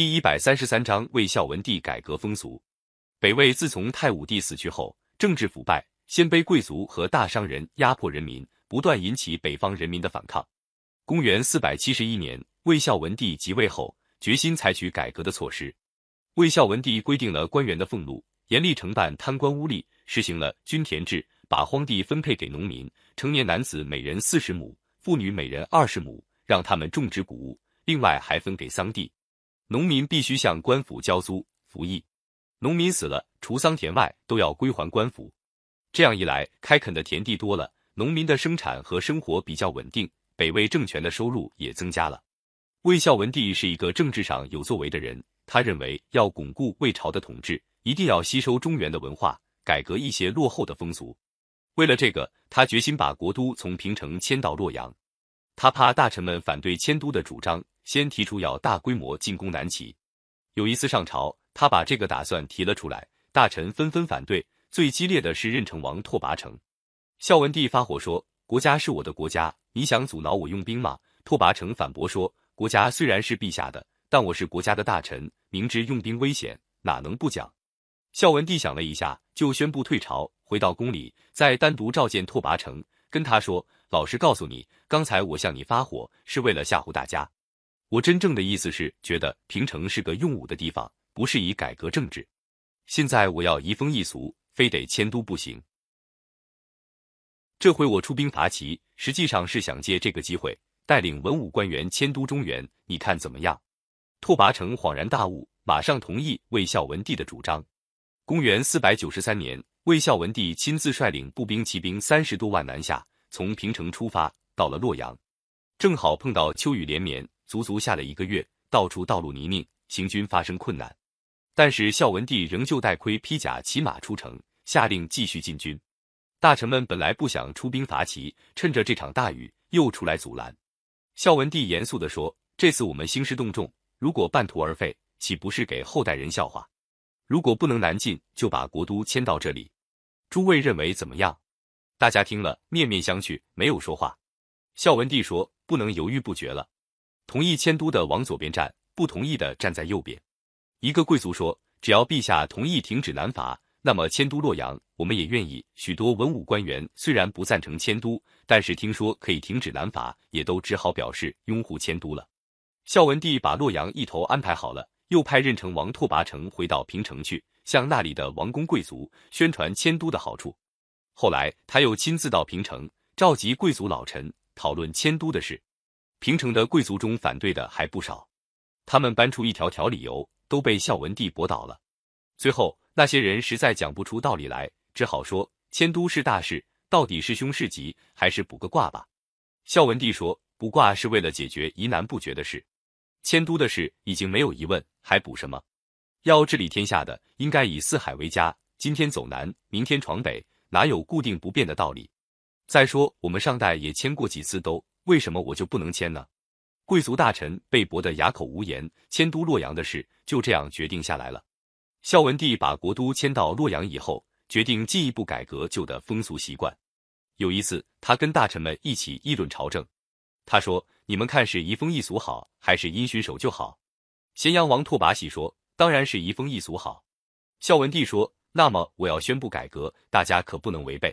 第一百三十三章魏孝文帝改革风俗。北魏自从太武帝死去后，政治腐败，鲜卑贵族和大商人压迫人民，不断引起北方人民的反抗。公元四百七十一年，魏孝文帝即位后，决心采取改革的措施。魏孝文帝规定了官员的俸禄，严厉惩办贪官污吏，实行了均田制，把荒地分配给农民，成年男子每人四十亩，妇女每人二十亩，让他们种植谷物，另外还分给桑地。农民必须向官府交租服役，农民死了，除桑田外都要归还官府。这样一来，开垦的田地多了，农民的生产和生活比较稳定，北魏政权的收入也增加了。魏孝文帝是一个政治上有作为的人，他认为要巩固魏朝的统治，一定要吸收中原的文化，改革一些落后的风俗。为了这个，他决心把国都从平城迁到洛阳。他怕大臣们反对迁都的主张。先提出要大规模进攻南齐，有一次上朝，他把这个打算提了出来，大臣纷纷反对。最激烈的是任城王拓跋成，孝文帝发火说：“国家是我的国家，你想阻挠我用兵吗？”拓跋成反驳说：“国家虽然是陛下的，但我是国家的大臣，明知用兵危险，哪能不讲？”孝文帝想了一下，就宣布退朝，回到宫里，再单独召见拓跋成，跟他说：“老实告诉你，刚才我向你发火，是为了吓唬大家。”我真正的意思是，觉得平城是个用武的地方，不适宜改革政治。现在我要移风易俗，非得迁都不行。这回我出兵伐齐，实际上是想借这个机会带领文武官员迁都中原，你看怎么样？拓跋成恍然大悟，马上同意魏孝文帝的主张。公元四百九十三年，魏孝文帝亲自率领步兵骑兵三十多万南下，从平城出发，到了洛阳，正好碰到秋雨连绵。足足下了一个月，到处道路泥泞，行军发生困难。但是孝文帝仍旧带盔披甲骑马出城，下令继续进军。大臣们本来不想出兵伐齐，趁着这场大雨又出来阻拦。孝文帝严肃地说：“这次我们兴师动众，如果半途而废，岂不是给后代人笑话？如果不能南进，就把国都迁到这里。诸位认为怎么样？”大家听了面面相觑，没有说话。孝文帝说：“不能犹豫不决了。”同意迁都的往左边站，不同意的站在右边。一个贵族说：“只要陛下同意停止南伐，那么迁都洛阳，我们也愿意。”许多文武官员虽然不赞成迁都，但是听说可以停止南伐，也都只好表示拥护迁都了。孝文帝把洛阳一头安排好了，又派任城王拓跋成回到平城去，向那里的王公贵族宣传迁都的好处。后来他又亲自到平城，召集贵族老臣讨论迁都的事。平城的贵族中反对的还不少，他们搬出一条条理由，都被孝文帝驳倒了。最后那些人实在讲不出道理来，只好说迁都是大事，到底是凶是吉，还是卜个卦吧。孝文帝说，卜卦是为了解决疑难不决的事，迁都的事已经没有疑问，还卜什么？要治理天下的，应该以四海为家，今天走南，明天闯北，哪有固定不变的道理？再说我们上代也迁过几次都。为什么我就不能迁呢？贵族大臣被驳得哑口无言，迁都洛阳的事就这样决定下来了。孝文帝把国都迁到洛阳以后，决定进一步改革旧的风俗习惯。有一次，他跟大臣们一起议论朝政。他说：“你们看是移风易俗好，还是因循守旧好？”咸阳王拓跋喜说：“当然是移风易俗好。”孝文帝说：“那么我要宣布改革，大家可不能违背。”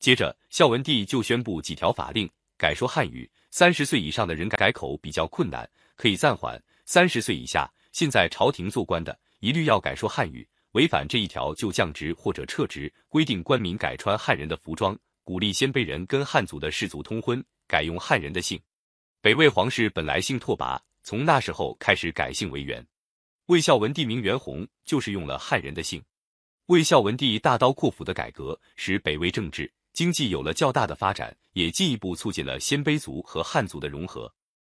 接着，孝文帝就宣布几条法令。改说汉语，三十岁以上的人改口比较困难，可以暂缓；三十岁以下，现在朝廷做官的一律要改说汉语，违反这一条就降职或者撤职。规定官民改穿汉人的服装，鼓励鲜卑人跟汉族的氏族通婚，改用汉人的姓。北魏皇室本来姓拓跋，从那时候开始改姓为元。魏孝文帝名元宏，就是用了汉人的姓。魏孝文帝大刀阔斧的改革，使北魏政治。经济有了较大的发展，也进一步促进了鲜卑族和汉族的融合。